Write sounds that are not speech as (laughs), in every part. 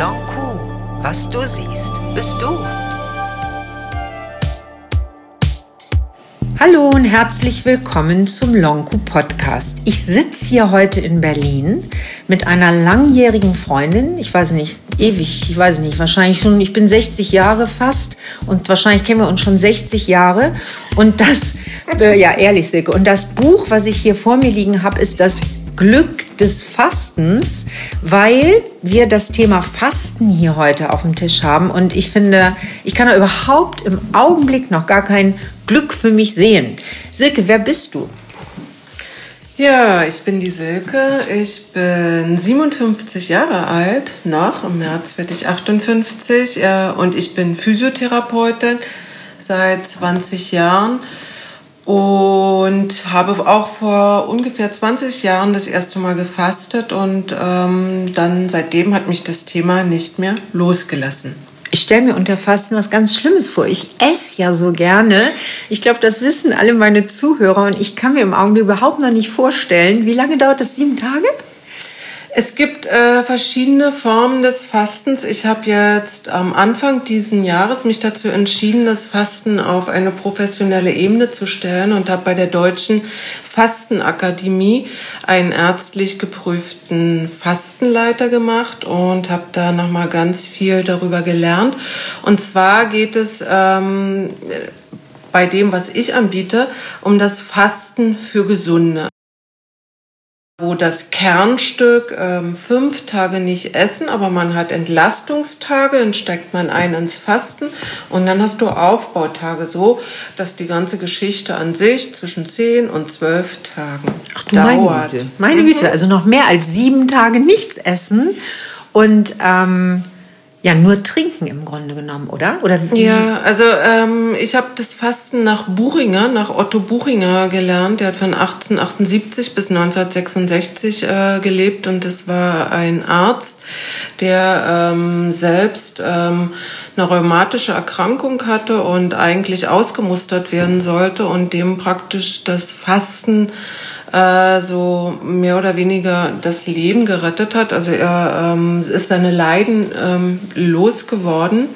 Lonku, was du siehst, bist du. Hallo und herzlich willkommen zum Lonku Podcast. Ich sitze hier heute in Berlin mit einer langjährigen Freundin. Ich weiß nicht, ewig, ich weiß nicht, wahrscheinlich schon, ich bin 60 Jahre fast und wahrscheinlich kennen wir uns schon 60 Jahre. Und das, äh, ja, ehrlich, Silke, und das Buch, was ich hier vor mir liegen habe, ist das Glück des Fastens, weil wir das Thema Fasten hier heute auf dem Tisch haben. Und ich finde, ich kann da überhaupt im Augenblick noch gar kein Glück für mich sehen. Silke, wer bist du? Ja, ich bin die Silke. Ich bin 57 Jahre alt, noch. Im März werde ich 58. Und ich bin Physiotherapeutin seit 20 Jahren und habe auch vor ungefähr 20 Jahren das erste Mal gefastet und ähm, dann seitdem hat mich das Thema nicht mehr losgelassen. Ich stelle mir unter Fasten was ganz Schlimmes vor. Ich esse ja so gerne. Ich glaube, das wissen alle meine Zuhörer und ich kann mir im Augenblick überhaupt noch nicht vorstellen. Wie lange dauert das? Sieben Tage? Es gibt äh, verschiedene Formen des Fastens. Ich habe jetzt am Anfang diesen Jahres mich dazu entschieden, das Fasten auf eine professionelle Ebene zu stellen und habe bei der Deutschen Fastenakademie einen ärztlich geprüften Fastenleiter gemacht und habe da noch mal ganz viel darüber gelernt. Und zwar geht es ähm, bei dem, was ich anbiete, um das Fasten für Gesunde wo das Kernstück ähm, fünf Tage nicht essen, aber man hat Entlastungstage, dann steigt man ein ins Fasten und dann hast du Aufbautage so, dass die ganze Geschichte an sich zwischen zehn und zwölf Tagen Ach, du dauert. Meine Güte, meine Güte, also noch mehr als sieben Tage nichts essen und ähm, ja nur trinken im Grunde genommen, oder? Oder? Ja, also ähm, ich habe das Fasten nach Buchinger, nach Otto Buchinger gelernt. Der hat von 1878 bis 1966 äh, gelebt und das war ein Arzt, der ähm, selbst ähm, eine rheumatische Erkrankung hatte und eigentlich ausgemustert werden sollte und dem praktisch das Fasten äh, so mehr oder weniger das Leben gerettet hat. Also er ähm, ist seine Leiden ähm, losgeworden,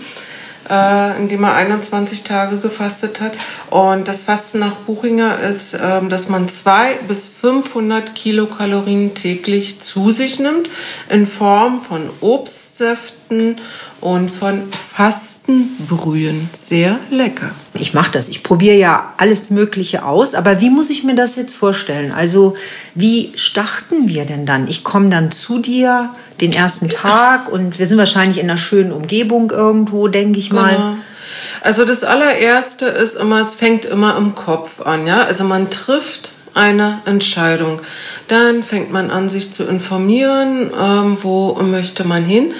äh, indem er 21 Tage gefastet hat. Und das Fasten nach Buchinger ist, ähm, dass man zwei bis 500 Kilokalorien täglich zu sich nimmt in Form von Obstsäften und von Fastenbrühen. Sehr lecker. Ich mache das. Ich probiere ja alles Mögliche aus. Aber wie muss ich mir das jetzt vorstellen? Also wie starten wir denn dann? Ich komme dann zu dir den ersten Tag und wir sind wahrscheinlich in einer schönen Umgebung irgendwo, denke ich mal. Genau. Also das allererste ist immer, es fängt immer im Kopf an. Ja, also man trifft eine Entscheidung. Dann fängt man an, sich zu informieren, ähm, wo möchte man hin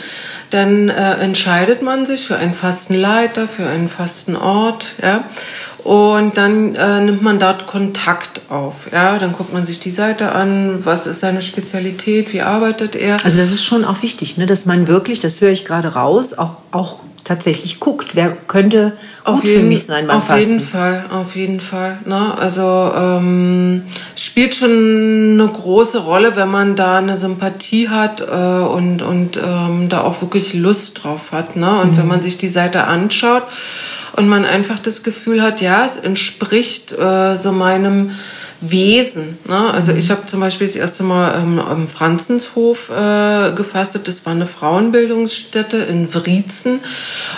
dann äh, entscheidet man sich für einen fasten Leiter, für einen fasten Ort, ja. Und dann äh, nimmt man dort Kontakt auf. Ja, dann guckt man sich die Seite an, was ist seine Spezialität, wie arbeitet er. Also das ist schon auch wichtig, ne, dass man wirklich, das höre ich gerade raus, auch, auch tatsächlich guckt, wer könnte gut jeden, für mich sein beim auf Fasten. Auf jeden Fall, auf jeden Fall. Ne? Also ähm, spielt schon eine große Rolle, wenn man da eine Sympathie hat äh, und, und ähm, da auch wirklich Lust drauf hat. Ne? Und mhm. wenn man sich die Seite anschaut und man einfach das Gefühl hat, ja, es entspricht äh, so meinem Wesen. Ne? Also mhm. ich habe zum Beispiel das erste Mal ähm, am Franzenshof äh, gefastet. Das war eine Frauenbildungsstätte in Wriezen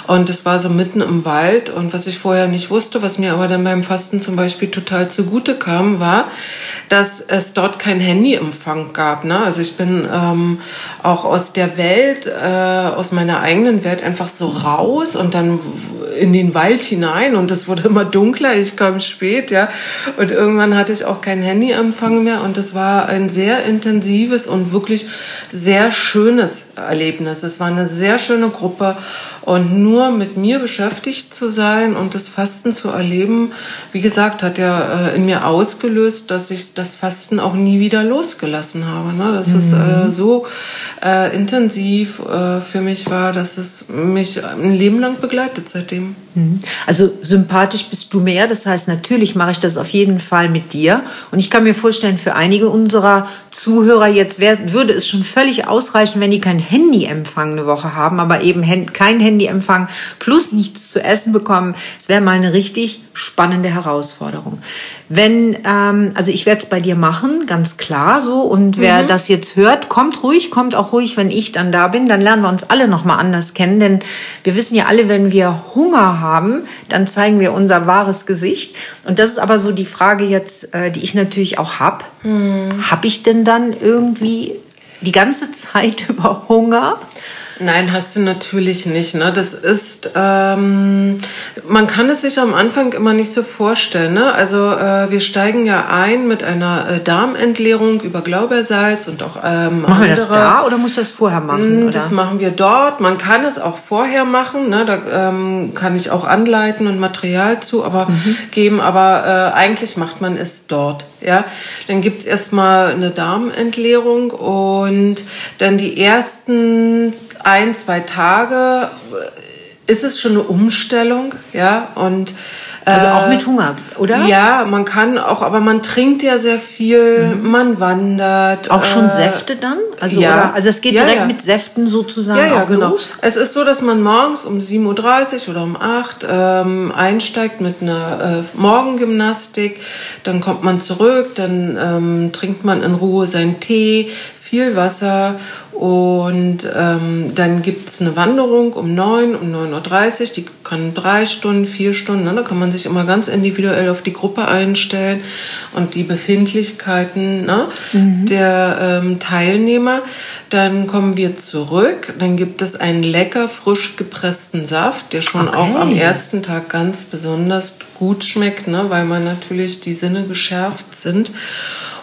und das war so mitten im Wald. Und was ich vorher nicht wusste, was mir aber dann beim Fasten zum Beispiel total zugute kam, war, dass es dort kein Handyempfang gab. Ne? Also ich bin ähm, auch aus der Welt, äh, aus meiner eigenen Welt einfach so raus und dann in den Wald hinein und es wurde immer dunkler. Ich kam spät, ja. Und irgendwann hatte ich auch kein Handyempfang mehr und es war ein sehr intensives und wirklich sehr schönes Erlebnis. Es war eine sehr schöne Gruppe und nur mit mir beschäftigt zu sein und das Fasten zu erleben, wie gesagt, hat ja äh, in mir ausgelöst, dass ich das Fasten auch nie wieder losgelassen habe. Ne? Dass mhm. es äh, so äh, intensiv äh, für mich war, dass es mich ein Leben lang begleitet seitdem. Mhm. Also sympathisch bist du mehr, das heißt, natürlich mache ich das auf jeden Fall mit dir. Und ich kann mir vorstellen, für einige unserer Zuhörer jetzt wär, würde es schon völlig ausreichen, wenn die kein Handyempfang eine Woche haben, aber eben kein Handyempfang plus nichts zu essen bekommen. Es wäre mal eine richtig spannende Herausforderung. Wenn, ähm, also ich werde es bei dir machen, ganz klar so. Und wer mhm. das jetzt hört, kommt ruhig, kommt auch ruhig, wenn ich dann da bin. Dann lernen wir uns alle nochmal anders kennen. Denn wir wissen ja alle, wenn wir Hunger haben, dann zeigen wir unser wahres Gesicht. Und das ist aber so die Frage jetzt, äh, die ich natürlich auch habe. Mhm. Habe ich denn dann irgendwie die ganze Zeit (laughs) über Hunger? Nein, hast du natürlich nicht. Ne? Das ist, ähm, man kann es sich am Anfang immer nicht so vorstellen. Ne? Also äh, wir steigen ja ein mit einer äh, Darmentleerung über Glaubersalz und auch ähm, Machen andere. wir das da oder muss das vorher machen? Hm, das oder? machen wir dort. Man kann es auch vorher machen. Ne? Da ähm, kann ich auch anleiten und Material zu aber mhm. geben. Aber äh, eigentlich macht man es dort. Ja, dann gibt's erstmal eine Darmentleerung und dann die ersten ein, zwei Tage äh, ist es schon eine Umstellung, ja, und also auch mit Hunger, oder? Ja, man kann auch, aber man trinkt ja sehr viel, mhm. man wandert. Auch schon äh, Säfte dann? Also, ja. Oder, also es geht ja, direkt ja. mit Säften sozusagen Ja, ja, genau. Los? Es ist so, dass man morgens um 7.30 Uhr oder um 8 Uhr ähm, einsteigt mit einer äh, Morgengymnastik. Dann kommt man zurück, dann ähm, trinkt man in Ruhe seinen Tee, viel Wasser und ähm, dann gibt es eine Wanderung um 9, um 9.30 Uhr, die kann drei Stunden, vier Stunden, ne? da kann man sich immer ganz individuell auf die Gruppe einstellen und die Befindlichkeiten ne? Mhm. der ähm, Teilnehmer. Dann kommen wir zurück, dann gibt es einen lecker frisch gepressten Saft, der schon okay. auch am ersten Tag ganz besonders gut schmeckt, ne? weil man natürlich die Sinne geschärft sind.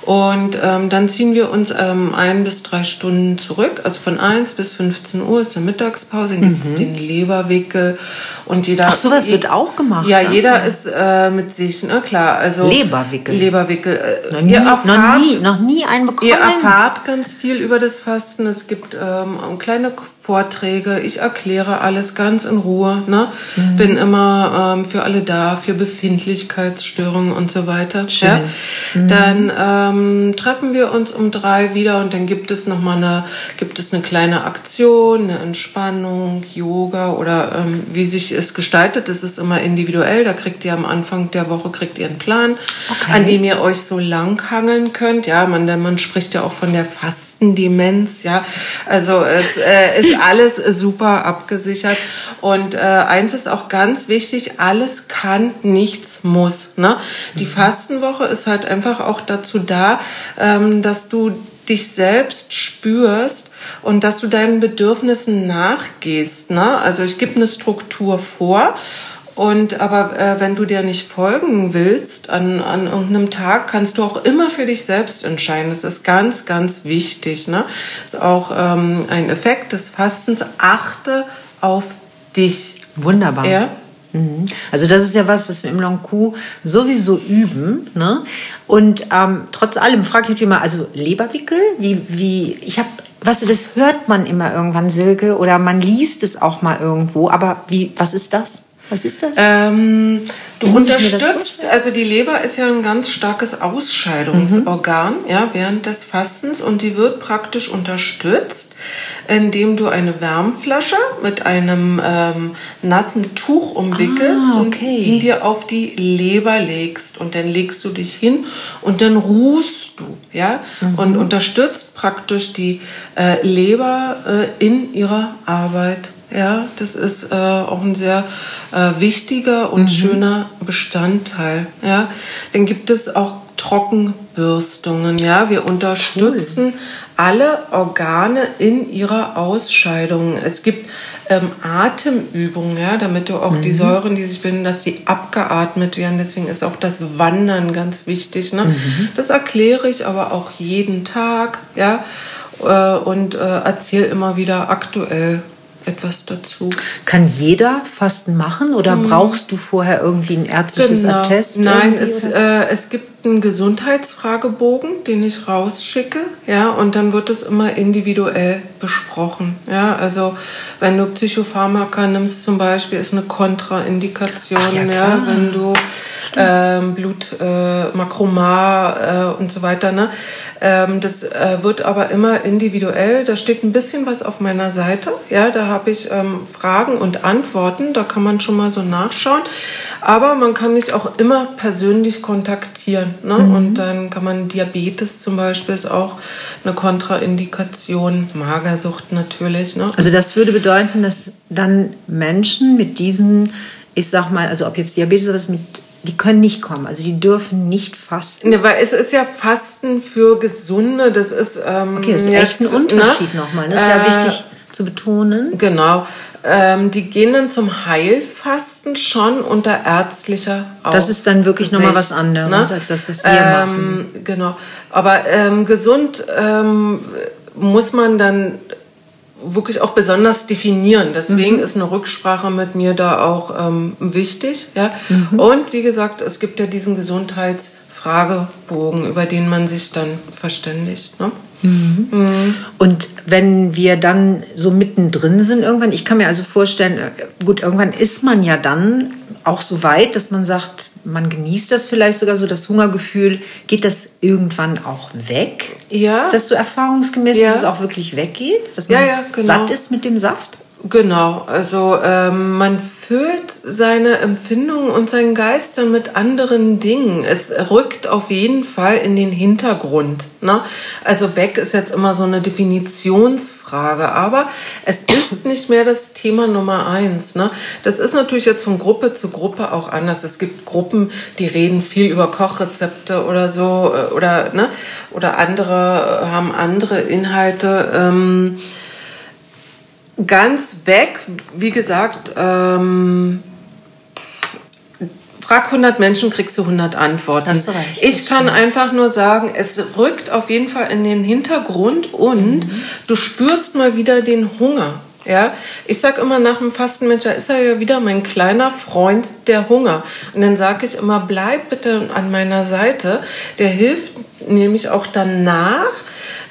Und ähm, dann ziehen wir uns ähm, ein bis drei Stunden zurück. Also von 1 bis 15 Uhr ist eine Mittagspause, dann mhm. gibt es den Leberwickel und jeder. Ach, sowas wird auch gemacht. Ja, jeder ist äh, mit sich, ne, klar. Also Leberwickel. Leberwickel. Äh, noch, nie, erfahrt, noch nie, noch nie einen bekommen. Ihr erfahrt ganz viel über das Fasten. Es gibt ähm, kleine Vorträge, ich erkläre alles ganz in Ruhe, ne? Mhm. bin immer ähm, für alle da, für Befindlichkeitsstörungen und so weiter. Schön. Ja? Mhm. Dann ähm, treffen wir uns um drei wieder und dann gibt es noch mal eine, gibt es eine kleine Aktion, eine Entspannung, Yoga oder ähm, wie sich es gestaltet. Das ist immer individuell. Da kriegt ihr am Anfang der Woche kriegt ihr einen Plan, okay. an dem ihr euch so lang hangeln könnt. Ja, man, man spricht ja auch von der Fastendemenz. Ja, also es äh, ist (laughs) alles super abgesichert. Und äh, eins ist auch ganz wichtig, alles kann, nichts muss. Ne? Die mhm. Fastenwoche ist halt einfach auch dazu da, ähm, dass du dich selbst spürst und dass du deinen Bedürfnissen nachgehst. Ne? Also ich gebe eine Struktur vor und aber äh, wenn du dir nicht folgen willst an, an irgendeinem Tag, kannst du auch immer für dich selbst entscheiden. Das ist ganz, ganz wichtig. Ne? Das ist auch ähm, ein Effekt des Fastens. Achte auf dich. Wunderbar. Ja? Mhm. Also das ist ja was, was wir im Long Q sowieso üben. Ne? Und ähm, trotz allem frage ich mich immer, also Leberwickel, wie, wie ich habe, weißt du, das hört man immer irgendwann, Silke, oder man liest es auch mal irgendwo, aber wie, was ist das? Was ist das? Ähm, du unterstützt, also die Leber ist ja ein ganz starkes Ausscheidungsorgan mhm. ja, während des Fastens und die wird praktisch unterstützt, indem du eine Wärmflasche mit einem ähm, nassen Tuch umwickelst ah, okay. und ihn dir auf die Leber legst und dann legst du dich hin und dann ruhst du ja mhm. und unterstützt praktisch die äh, Leber äh, in ihrer Arbeit ja, das ist äh, auch ein sehr äh, wichtiger und mhm. schöner Bestandteil. Ja, dann gibt es auch Trockenbürstungen. Ja, wir unterstützen cool. alle Organe in ihrer Ausscheidung. Es gibt ähm, Atemübungen, ja, damit du auch mhm. die Säuren, die sich bilden, dass sie abgeatmet werden. Deswegen ist auch das Wandern ganz wichtig. Ne? Mhm. Das erkläre ich aber auch jeden Tag, ja, äh, und äh, erzähle immer wieder aktuell etwas dazu. Kann jeder Fasten machen oder hm. brauchst du vorher irgendwie ein ärztliches genau. Attest? Nein, es, äh, es gibt einen Gesundheitsfragebogen, den ich rausschicke, ja, und dann wird es immer individuell besprochen, ja. Also wenn du Psychopharmaka nimmst zum Beispiel, ist eine Kontraindikation, ja, ja, wenn du ähm, Blut, äh, Makromar äh, und so weiter. Ne? Ähm, das äh, wird aber immer individuell. Da steht ein bisschen was auf meiner Seite. Ja, da habe ich ähm, Fragen und Antworten. Da kann man schon mal so nachschauen. Aber man kann mich auch immer persönlich kontaktieren. Ne? Mhm. Und dann kann man Diabetes zum Beispiel ist auch eine Kontraindikation. Magersucht natürlich. Ne? Also das würde bedeuten, dass dann Menschen mit diesen ich sag mal, also ob jetzt Diabetes oder was mit die können nicht kommen, also die dürfen nicht fasten. Ne, weil es ist ja Fasten für Gesunde, das ist. Ähm, okay, das ist echt ein ne? Unterschied ne? nochmal. Das ist ja äh, wichtig zu betonen. Genau. Ähm, die gehen dann zum Heilfasten schon unter ärztlicher Aufsicht. Das ist dann wirklich nochmal was anderes ne? als das, was wir ähm, machen. Genau. Aber ähm, gesund ähm, muss man dann wirklich auch besonders definieren. Deswegen mhm. ist eine Rücksprache mit mir da auch ähm, wichtig. Ja? Mhm. Und wie gesagt, es gibt ja diesen Gesundheitsfragebogen, über den man sich dann verständigt. Ne? Mhm. Mhm. Und wenn wir dann so mittendrin sind irgendwann, ich kann mir also vorstellen, äh, gut, irgendwann ist man ja dann auch so weit, dass man sagt, man genießt das vielleicht sogar so, das Hungergefühl. Geht das irgendwann auch weg? Ja. Ist das so erfahrungsgemäß, ja. dass es auch wirklich weggeht? Dass man ja, ja, genau. satt ist mit dem Saft? Genau, also ähm, man füllt seine Empfindungen und seinen Geist dann mit anderen Dingen. Es rückt auf jeden Fall in den Hintergrund. Ne? Also weg ist jetzt immer so eine Definitionsfrage, aber es ist nicht mehr das Thema Nummer eins. Ne? Das ist natürlich jetzt von Gruppe zu Gruppe auch anders. Es gibt Gruppen, die reden viel über Kochrezepte oder so äh, oder ne oder andere haben andere Inhalte. Ähm, ganz weg, wie gesagt, ähm, frag 100 Menschen, kriegst du 100 Antworten. Hast du recht, ich kann stimmt. einfach nur sagen, es rückt auf jeden Fall in den Hintergrund und mhm. du spürst mal wieder den Hunger. Ja, ich sag immer nach dem Fastenmensch, da ist er ja wieder mein kleiner Freund, der Hunger. Und dann sage ich immer, bleib bitte an meiner Seite. Der hilft nämlich auch danach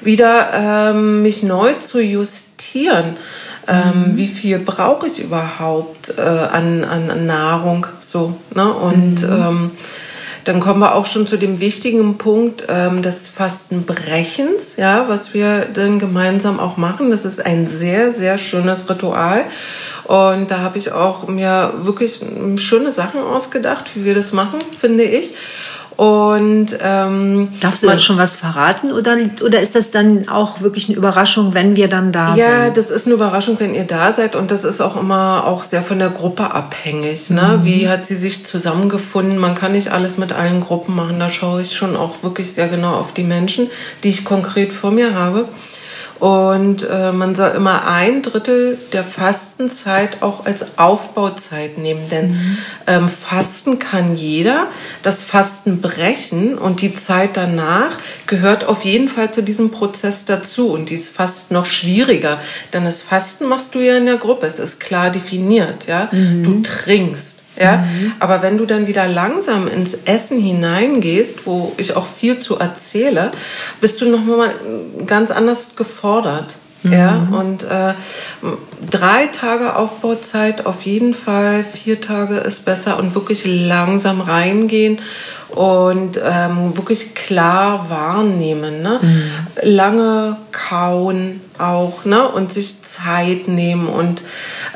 wieder ähm, mich neu zu justieren ähm, wie viel brauche ich überhaupt äh, an, an, Nahrung so. Ne? Und mhm. ähm, dann kommen wir auch schon zu dem wichtigen Punkt ähm, des Fastenbrechens, ja, was wir dann gemeinsam auch machen. Das ist ein sehr, sehr schönes Ritual. Und da habe ich auch mir wirklich schöne Sachen ausgedacht, wie wir das machen, finde ich. Und ähm, darfst du dann schon was verraten oder oder ist das dann auch wirklich eine Überraschung, wenn wir dann da ja, sind? Ja, das ist eine Überraschung, wenn ihr da seid und das ist auch immer auch sehr von der Gruppe abhängig. Ne? Mhm. Wie hat sie sich zusammengefunden? Man kann nicht alles mit allen Gruppen machen. Da schaue ich schon auch wirklich sehr genau auf die Menschen, die ich konkret vor mir habe. Und äh, man soll immer ein Drittel der Fastenzeit auch als Aufbauzeit nehmen, denn mhm. ähm, Fasten kann jeder. Das Fasten brechen und die Zeit danach gehört auf jeden Fall zu diesem Prozess dazu. Und die ist fast noch schwieriger, denn das Fasten machst du ja in der Gruppe. Es ist klar definiert, ja. Mhm. Du trinkst. Ja, mhm. aber wenn du dann wieder langsam ins Essen hineingehst, wo ich auch viel zu erzähle, bist du noch mal ganz anders gefordert. Mhm. Ja, und äh, drei Tage Aufbauzeit auf jeden Fall, vier Tage ist besser und wirklich langsam reingehen und ähm, wirklich klar wahrnehmen. Ne? Mhm. Lange kauen auch ne? und sich Zeit nehmen. Und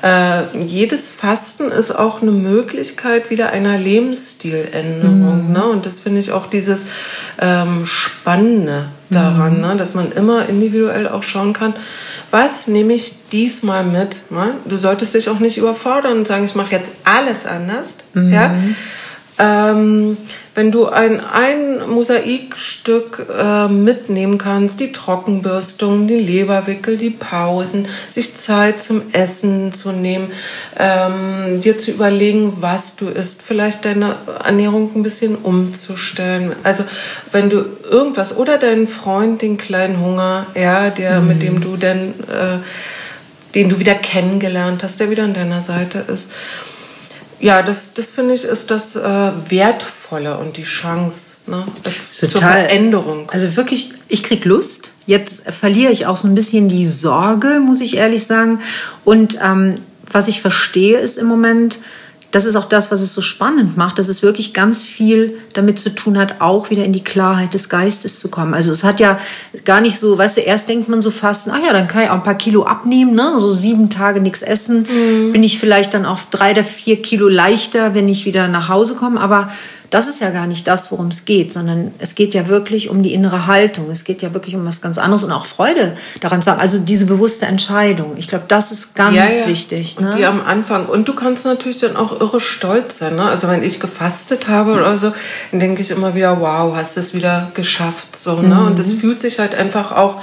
äh, jedes Fasten ist auch eine Möglichkeit wieder einer Lebensstiländerung. Mhm. Ne? Und das finde ich auch dieses ähm, Spannende daran, mhm. ne? dass man immer individuell auch schauen kann, was nehme ich diesmal mit. Ne? Du solltest dich auch nicht überfordern und sagen, ich mache jetzt alles anders. Ja? Ähm, wenn du ein, ein Mosaikstück äh, mitnehmen kannst, die Trockenbürstung, die Leberwickel, die Pausen, sich Zeit zum Essen zu nehmen, ähm, dir zu überlegen, was du isst, vielleicht deine Ernährung ein bisschen umzustellen. Also wenn du irgendwas oder deinen Freund, den kleinen Hunger, ja, der, mhm. mit dem du dann äh, den du wieder kennengelernt hast, der wieder an deiner Seite ist. Ja, das, das finde ich ist das äh, Wertvolle und die Chance ne, zur Veränderung. Also wirklich, ich krieg Lust. Jetzt verliere ich auch so ein bisschen die Sorge, muss ich ehrlich sagen. Und ähm, was ich verstehe, ist im Moment, das ist auch das, was es so spannend macht, dass es wirklich ganz viel damit zu tun hat, auch wieder in die Klarheit des Geistes zu kommen. Also es hat ja gar nicht so, weißt du, erst denkt man so fast, ah ja, dann kann ich auch ein paar Kilo abnehmen, ne? So sieben Tage nichts essen, mhm. bin ich vielleicht dann auf drei oder vier Kilo leichter, wenn ich wieder nach Hause komme. Aber das ist ja gar nicht das, worum es geht, sondern es geht ja wirklich um die innere Haltung. Es geht ja wirklich um was ganz anderes und auch Freude daran zu haben. Also diese bewusste Entscheidung. Ich glaube, das ist ganz ja, ja. wichtig. Ne? Und die am Anfang. Und du kannst natürlich dann auch irre stolz sein. Ne? Also wenn ich gefastet habe oder so, dann denke ich immer wieder, wow, hast du es wieder geschafft. So, ne? Mhm. Und es fühlt sich halt einfach auch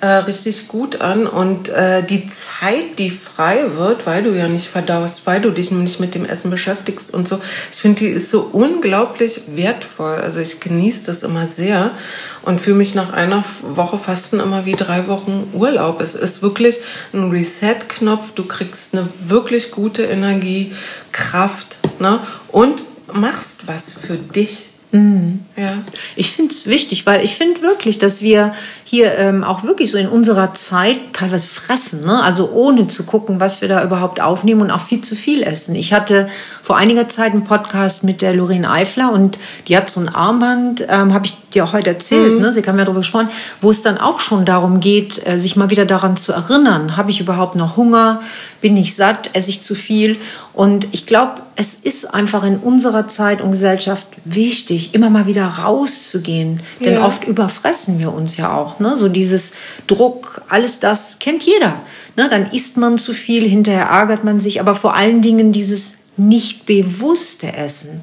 äh, richtig gut an. Und äh, die Zeit, die frei wird, weil du ja nicht verdaust, weil du dich nicht mit dem Essen beschäftigst und so, ich finde, die ist so unglaublich wertvoll. Also ich genieße das immer sehr und fühle mich nach einer Woche Fasten immer wie drei Wochen Urlaub. Es ist wirklich ein Reset-Knopf. Du kriegst eine wirklich gute Energie, Kraft ne? und machst was für dich. Mhm. Ja. Ich finde es wichtig, weil ich finde wirklich, dass wir hier ähm, auch wirklich so in unserer Zeit teilweise fressen, ne? also ohne zu gucken, was wir da überhaupt aufnehmen und auch viel zu viel essen. Ich hatte vor einiger Zeit einen Podcast mit der Lorraine Eifler und die hat so ein Armband, ähm, habe ich dir auch heute erzählt, mhm. ne? sie kam ja darüber gesprochen, wo es dann auch schon darum geht, äh, sich mal wieder daran zu erinnern, habe ich überhaupt noch Hunger, bin ich satt, esse ich zu viel und ich glaube, es ist einfach in unserer Zeit und Gesellschaft wichtig, immer mal wieder rauszugehen, denn ja. oft überfressen wir uns ja auch Ne? So dieses Druck, alles das kennt jeder. Ne? Dann isst man zu viel, hinterher ärgert man sich, aber vor allen Dingen dieses nicht bewusste Essen,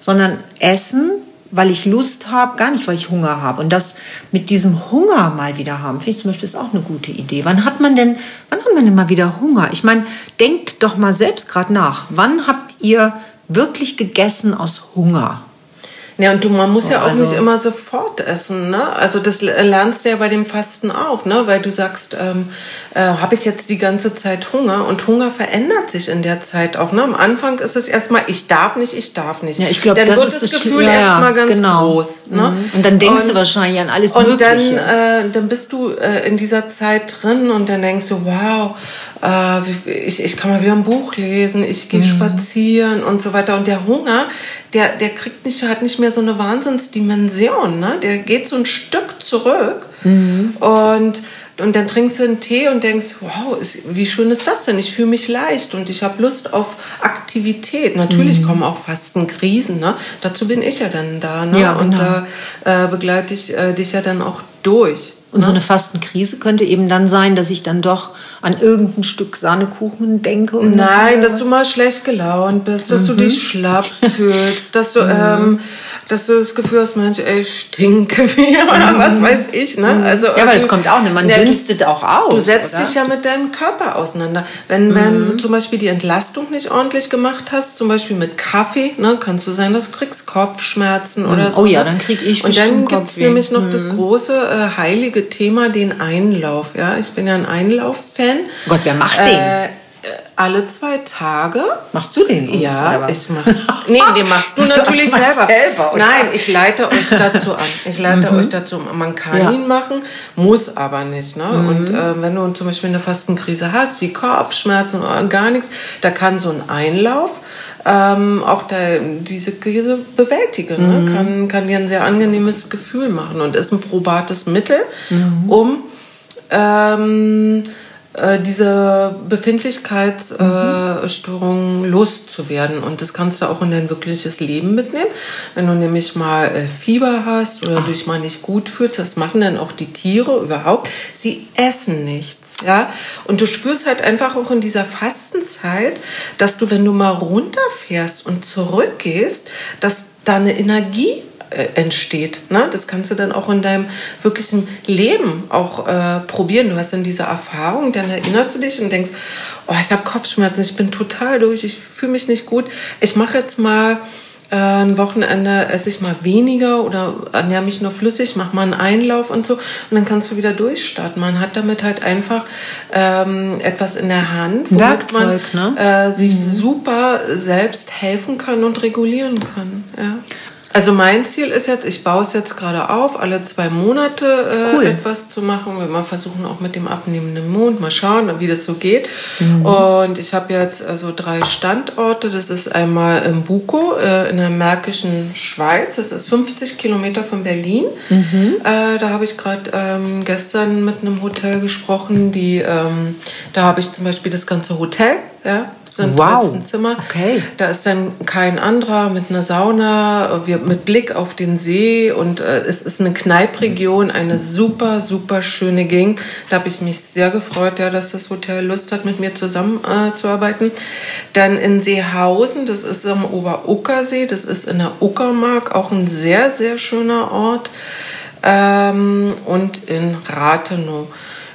sondern Essen, weil ich Lust habe, gar nicht, weil ich Hunger habe. Und das mit diesem Hunger mal wieder haben, finde ich zum Beispiel ist auch eine gute Idee. Wann hat man denn, wann hat man denn mal wieder Hunger? Ich meine, denkt doch mal selbst gerade nach. Wann habt ihr wirklich gegessen aus Hunger? Ja, und du, man muss ja auch also, nicht immer sofort essen, ne? Also das lernst du ja bei dem Fasten auch, ne? Weil du sagst, ähm, äh, habe ich jetzt die ganze Zeit Hunger? Und Hunger verändert sich in der Zeit auch, ne? Am Anfang ist es erstmal, ich darf nicht, ich darf nicht. Ja, ich glaube, das wird ist das Gefühl ja, erstmal ganz genau. groß, ne? Mhm. Und dann denkst und, du wahrscheinlich an alles und Mögliche. Und dann, äh, dann bist du äh, in dieser Zeit drin und dann denkst du, wow, äh, ich, ich kann mal wieder ein Buch lesen, ich gehe mhm. spazieren und so weiter. Und der Hunger, der, der kriegt nicht, hat nicht mehr so eine Wahnsinnsdimension, ne? Der geht so ein Stück zurück mhm. und und dann trinkst du einen Tee und denkst, wow, wie schön ist das denn? Ich fühle mich leicht und ich habe Lust auf Aktivität. Natürlich mhm. kommen auch Fastenkrisen, ne? Dazu bin ich ja dann da, ne? Ja, genau. Und da äh, begleite ich äh, dich ja dann auch durch. Und so eine Fastenkrise könnte eben dann sein, dass ich dann doch an irgendein Stück Sahnekuchen denke. Und Nein, dass du mal schlecht gelaunt bist, dass mhm. du dich schlapp fühlst, dass du, (laughs) mhm. ähm, dass du das Gefühl hast, Mensch, ey, ich stinke wie (laughs) oder mhm. was weiß ich. Ne? Mhm. Also, ja, aber das kommt auch, ne? man ja, dünstet auch aus. Du setzt oder? dich ja mit deinem Körper auseinander. Wenn, wenn du mhm. zum Beispiel die Entlastung nicht ordentlich gemacht hast, zum Beispiel mit Kaffee, ne, kannst du sein, dass du kriegst Kopfschmerzen oder mhm. so. Oh ja, dann krieg ich Und dann gibt's nämlich noch das große äh, heilige Thema, den Einlauf. Ja, Ich bin ja ein Einlauf-Fan. Gott, wer macht den? Äh, alle zwei Tage. Machst du den? Ja, ich mach. (laughs) Nee, den machst du natürlich selber. selber Nein, ich leite euch dazu an. Ich leite mhm. euch dazu. Man kann ja. ihn machen, muss aber nicht. Ne? Mhm. Und äh, wenn du zum Beispiel eine Fastenkrise hast, wie Kopfschmerzen oder gar nichts, da kann so ein Einlauf ähm, auch der, diese Krise bewältigen. Ne? Mhm. Kann, kann dir ein sehr angenehmes Gefühl machen und ist ein probates Mittel, mhm. um ähm, äh, diese Befindlichkeitsstörung mhm. loszuwerden. Und das kannst du auch in dein wirkliches Leben mitnehmen. Wenn du nämlich mal äh, Fieber hast oder Ach. dich mal nicht gut fühlst, das machen dann auch die Tiere überhaupt. Sie essen nichts, ja. Und du spürst halt einfach auch in dieser Fastenzeit, dass du, wenn du mal runterfährst und zurückgehst, dass da eine Energie äh, entsteht. Ne? Das kannst du dann auch in deinem wirklichen Leben auch äh, probieren. Du hast dann diese Erfahrung, dann erinnerst du dich und denkst, oh, ich habe Kopfschmerzen, ich bin total durch, ich fühle mich nicht gut. Ich mache jetzt mal äh, ein Wochenende esse ich mal weniger oder ernähre mich nur flüssig, mache mal einen Einlauf und so und dann kannst du wieder durchstarten. Man hat damit halt einfach ähm, etwas in der Hand, womit Werkzeug, man ne? äh, sich super selbst helfen kann und regulieren kann. Ja. Also mein Ziel ist jetzt, ich baue es jetzt gerade auf, alle zwei Monate äh, Cool. etwas zu machen. Wir mal versuchen auch mit dem abnehmenden Mond, mal schauen, wie das so geht. Mhm. Und ich habe jetzt also drei Standorte. Das ist einmal in Buko äh, in der Märkischen Schweiz. Das ist 50 Kilometer von Berlin. Mhm. Äh, da habe ich gerade ähm, gestern mit einem Hotel gesprochen. Die, ähm, da habe ich zum Beispiel das ganze Hotel. Ja, das sind Wow. 13 Zimmer. Okay. Da ist dann kein anderer mit einer Sauna, wir, mit Blick auf den See und äh, es ist eine Kneipregion, eine super, super schöne Gegend. Da habe ich mich sehr gefreut, ja, dass das Hotel Lust hat, mit mir zusammenzuarbeiten. Äh, zu arbeiten. Dann in Seehausen, das ist am Oberuckersee, das ist in der Uckermark, auch ein sehr, sehr schöner Ort. Ähm, und in Rathenow.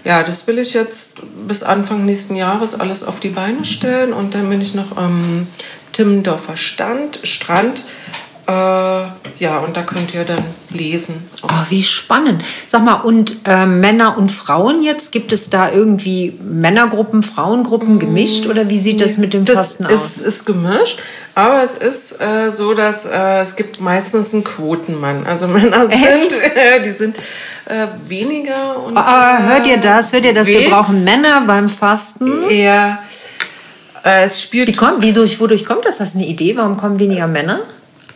Ja, das will ich jetzt bis Anfang nächsten Jahres alles auf die Beine stellen und dann bin ich noch am Timmendorfer Stand, Strand. Äh, ja, und da könnt ihr dann lesen. Oh, wie spannend. Sag mal, und äh, Männer und Frauen jetzt? Gibt es da irgendwie Männergruppen, Frauengruppen gemischt oder wie sieht das mit dem Das Fasten ist, aus? ist gemischt, aber es ist äh, so, dass äh, es gibt meistens einen Quotenmann. Also (laughs) Männer sind, äh, die sind äh, weniger und Ah, hört ihr das? Hört ihr das? Wir brauchen Männer beim Fasten. äh, es spielt Wie kommt, wie durch, wodurch kommt das? Hast du eine Idee? Warum kommen weniger Männer?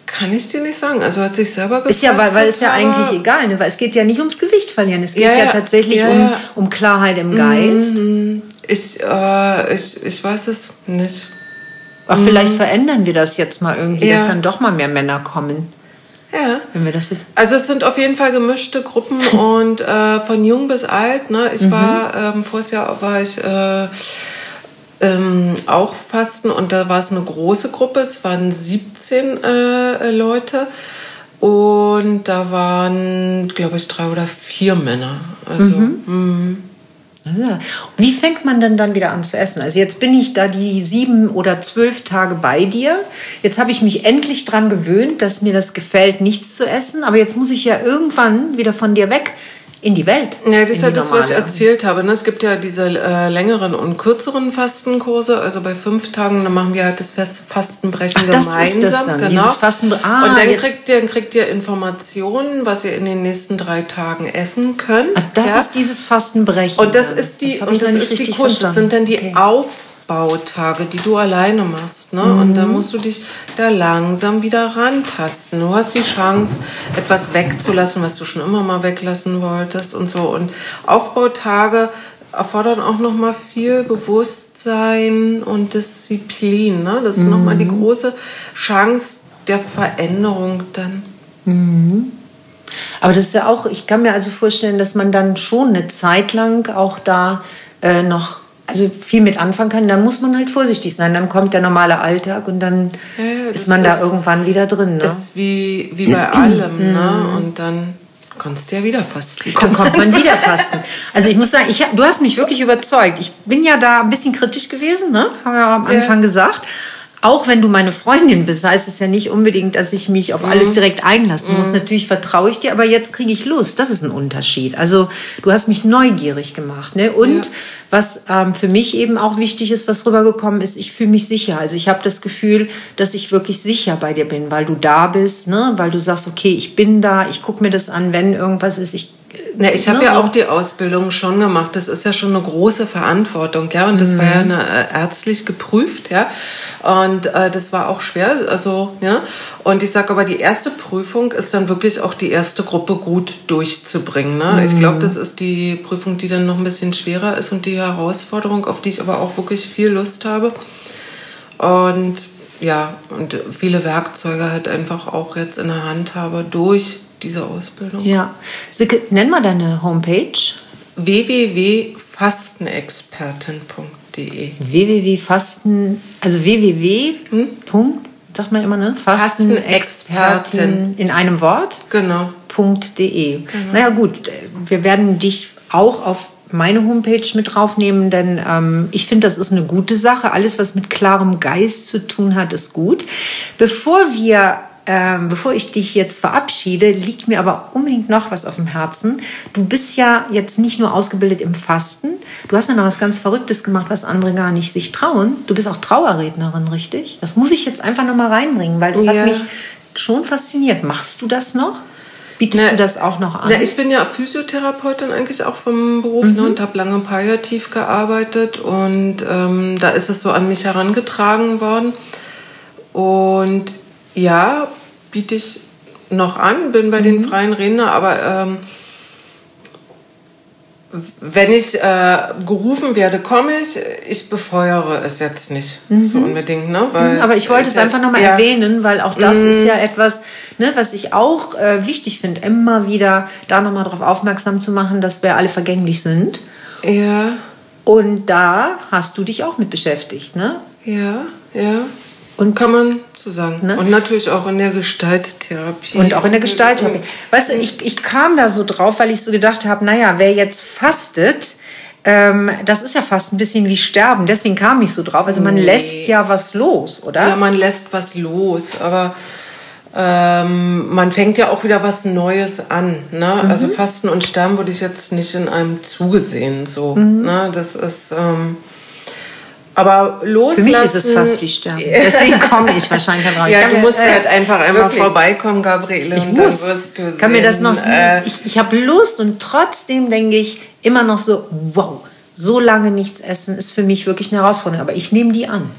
Kann ich dir nicht sagen. Also hat sich selber Ist ja, weil, weil es ja eigentlich egal, ne? weil es geht ja nicht ums Gewicht verlieren. Es geht Ja, ja, ja. tatsächlich Ja, um, um Klarheit im Geist. Mhm. Ich, äh, ich, ich weiß es nicht. Aber vielleicht verändern wir das jetzt mal irgendwie, Mhm. Dass dann doch mal mehr Männer kommen. Ja. Wenn wir das jetzt. Also es sind auf jeden Fall gemischte Gruppen (laughs) und äh, von jung bis alt. Ne? Ich war ähm, voriges Jahr war ich äh, ähm, auch fasten und da war es eine große Gruppe. Es waren 17 äh, Leute und da waren, glaube ich, drei oder vier Männer. Also mm. Ja. Wie fängt man denn dann wieder an zu essen? Also jetzt bin ich da die sieben oder zwölf Tage bei dir. Jetzt habe ich mich endlich dran gewöhnt, dass mir das gefällt, nichts zu essen. Aber jetzt muss ich ja irgendwann wieder von dir weg in die Welt. Ja, das ist ja das, was ich normale. erzählt habe. Ne? Es gibt ja diese äh, längeren und kürzeren Fastenkurse. Also bei fünf Tagen, dann machen wir halt das Fest- Fastenbrechen Ach, das ist gemeinsam. das dann, genau. dieses Fastenbre- Ah, und dann jetzt- kriegt, ihr, dann kriegt ihr Informationen, was ihr in den nächsten drei Tagen essen könnt. Ach, das ja? ist dieses Fastenbrechen. Und das ist die, ich und das ist die Kunst. Das sind verstanden. dann die Okay. Aufbautage, die du alleine machst. Ne? Und Mhm. dann musst du dich da langsam wieder rantasten. Du hast die Chance, etwas wegzulassen, was du schon immer mal weglassen wolltest und so. Und Aufbautage erfordern auch noch mal viel Bewusstsein und Disziplin. Ne? Das ist noch mal die Mhm. große Chance der Veränderung dann. Aber das ist ja auch, ich kann mir also vorstellen, dass man dann schon eine Zeit lang auch da äh, noch also viel mit anfangen kann. Dann muss man halt vorsichtig sein. Dann kommt der normale Alltag und dann Ja, ja, ist man da ist- irgendwann wieder drin. Ne? Ist wie, wie bei allem. ne? Und dann kannst du ja wieder fasten. Dann kommt man (laughs) wieder fasten. Also ich muss sagen, ich, du hast mich wirklich überzeugt. Ich bin ja da ein bisschen kritisch gewesen, ne? haben wir am Anfang gesagt. Auch wenn du meine Freundin bist, heißt es ja nicht unbedingt, dass ich mich auf Mhm. alles direkt einlassen muss. Natürlich vertraue ich dir, aber jetzt kriege ich Lust. Das ist ein Unterschied. Also du hast mich neugierig gemacht. Ne? Und Ja. was ähm, für mich eben auch wichtig ist, was rübergekommen ist, ich fühle mich sicher. Also ich habe das Gefühl, dass ich wirklich sicher bei dir bin, weil du da bist, ne? weil du sagst, okay, ich bin da, ich gucke mir das an, wenn irgendwas ist. Ich, Ja, ich habe ja so. auch die Ausbildung schon gemacht. Das ist ja schon eine große Verantwortung, ja. Und das war ja eine, äh, ärztlich geprüft, ja. Und äh, das war auch schwer, also ja. Und ich sage aber, die erste Prüfung ist dann wirklich auch die erste Gruppe gut durchzubringen. Ne? Ich glaube, das ist die Prüfung, die dann noch ein bisschen schwerer ist und die Herausforderung, auf die ich aber auch wirklich viel Lust habe. Und ja, und viele Werkzeuge halt einfach auch jetzt in der Hand habe durch diese Ausbildung. Ja. Silke, nenn mal deine Homepage. www.fastenexpertin.de www.fasten, also www. Punkt, sagt man immer, ne? Fastenexpertin in einem Wort. Genau. .de. Naja gut, wir werden dich auch auf meine Homepage mit draufnehmen, denn ähm, ich finde, das ist eine gute Sache. Alles, was mit klarem Geist zu tun hat, ist gut. Bevor wir ähm, bevor ich dich jetzt verabschiede, liegt mir aber unbedingt noch was auf dem Herzen. Du bist ja jetzt nicht nur ausgebildet im Fasten, du hast ja noch was ganz Verrücktes gemacht, was andere gar nicht sich trauen. Du bist auch Trauerrednerin, richtig? Das muss ich jetzt einfach noch mal reinbringen, weil das ja. hat mich schon fasziniert. Machst du das noch? Bietest na, du das auch noch an? Na, ich bin ja Physiotherapeutin eigentlich auch vom Beruf ne, mhm. ne, und habe lange palliativ gearbeitet und ähm, da ist es so an mich herangetragen worden. Und ja, biete ich noch an, bin bei mhm. den freien Redner, aber ähm, wenn ich äh, gerufen werde, komme ich. Ich befeuere es jetzt nicht mhm. so unbedingt. Ne? Weil mhm, Aber ich wollte es einfach nochmal ja. erwähnen, weil auch das mhm. ist ja etwas, ne, was ich auch äh, wichtig finde, immer wieder da nochmal darauf aufmerksam zu machen, dass wir alle vergänglich sind. Ja. Und da hast du dich auch mit beschäftigt, ne? Ja, ja. Und kann man so sagen. Ne? Und natürlich auch in der Gestalttherapie. Und auch in der Gestalttherapie. Weißt du, ich, ich kam da so drauf, weil ich so gedacht habe, naja, wer jetzt fastet, ähm, das ist ja fast ein bisschen wie Sterben. Deswegen kam ich so drauf. Also man nee. lässt ja was los, oder? Ja, man lässt was los. Aber ähm, man fängt ja auch wieder was Neues an. Ne? Mhm. Also Fasten und Sterben würde ich jetzt nicht in einem Zuge sehen. So, mhm. ne? Das ist... Ähm, aber loslassen. Für mich ist es fast wie Sterben. Deswegen komme ich wahrscheinlich drauf. ja, du musst äh, halt einfach einmal wirklich. vorbeikommen, Gabriele. Ich muss. Dann wirst du Kann mir das noch. Äh, ich ich habe Lust und trotzdem denke ich immer noch so, wow, so lange nichts essen ist für mich wirklich eine Herausforderung. Aber ich nehme die an.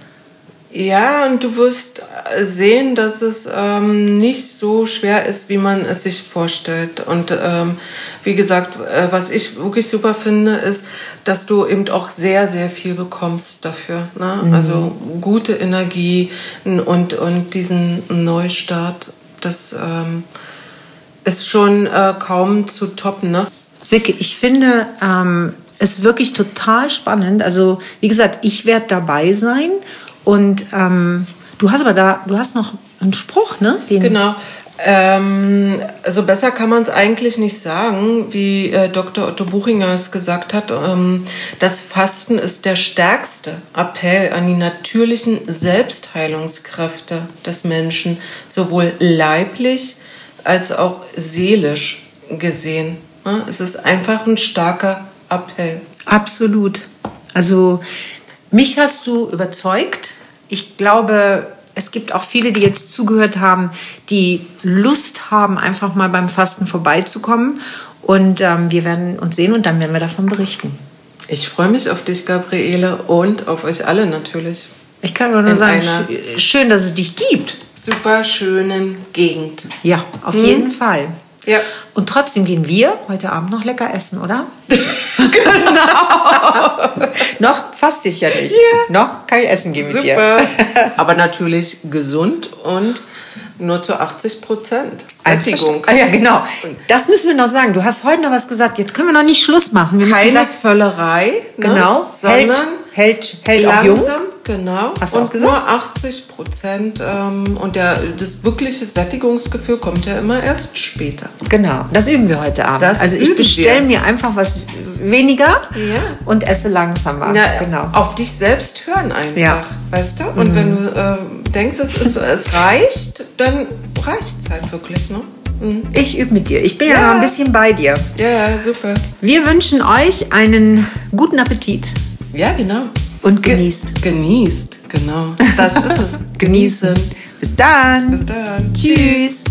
Ja, und du wirst sehen, dass es ähm, nicht so schwer ist, wie man es sich vorstellt. Und ähm, wie gesagt, äh, was ich wirklich super finde, ist, dass du eben auch sehr, sehr viel bekommst dafür. Ne? Mhm. Also gute Energie und, und diesen Neustart, das ähm, ist schon äh, kaum zu toppen. Ne? Sicke, ich finde ähm, es wirklich total spannend. Also wie gesagt, ich werde dabei sein und ähm, du hast aber da, du hast noch einen Spruch, ne? Den genau. Ähm, also besser kann man es eigentlich nicht sagen, wie äh, Dr. Otto Buchinger es gesagt hat. Ähm, das Fasten ist der stärkste Appell an die natürlichen Selbstheilungskräfte des Menschen, sowohl leiblich als auch seelisch gesehen. Ne? Es ist einfach ein starker Appell. Absolut. Also mich hast du überzeugt ich glaube, es gibt auch viele, die jetzt zugehört haben, die Lust haben, einfach mal beim Fasten vorbeizukommen. Und ähm, wir werden uns sehen und dann werden wir davon berichten. Ich freue mich auf dich, Gabriele, und auf euch alle natürlich. Ich kann nur, nur sagen, schön, dass es dich gibt. Super schönen Gegend. Ja, auf hm. jeden Fall. Ja. Und trotzdem gehen wir heute Abend noch lecker essen, oder? (laughs) genau. noch fast ich ja nicht. Ja. Noch kann ich essen gehen Super. mit dir. (laughs) Aber natürlich gesund und nur zu 80 Prozent Sättigung. Ah, ja, genau. Das müssen wir noch sagen. Du hast heute noch was gesagt. Jetzt können wir noch nicht Schluss machen. Wir Keine Völlerei. Ne? Genau. Sondern hält, hält, hält langsam, auch jung. Genau. Hast du und auch gesagt? nur 80 Prozent. Ähm, und der, das wirkliche Sättigungsgefühl kommt ja immer erst später. Genau. Das üben wir heute Abend. Das also ich bestelle mir einfach was weniger ja. und esse langsamer. Na, genau. Auf dich selbst hören einfach. Ja. Weißt du? Und mhm. wenn du äh, denkst, es, ist, es reicht, dann reicht es halt wirklich. Ne? Mhm. Ich übe mit dir. Ich bin ja. ja noch ein bisschen bei dir. Ja, super. Wir wünschen euch einen guten Appetit. Ja, genau. Und genießt. Ge genießt, genau. Das ist es. (laughs) Genießen. Bis dann. Bis dann. Tschüss.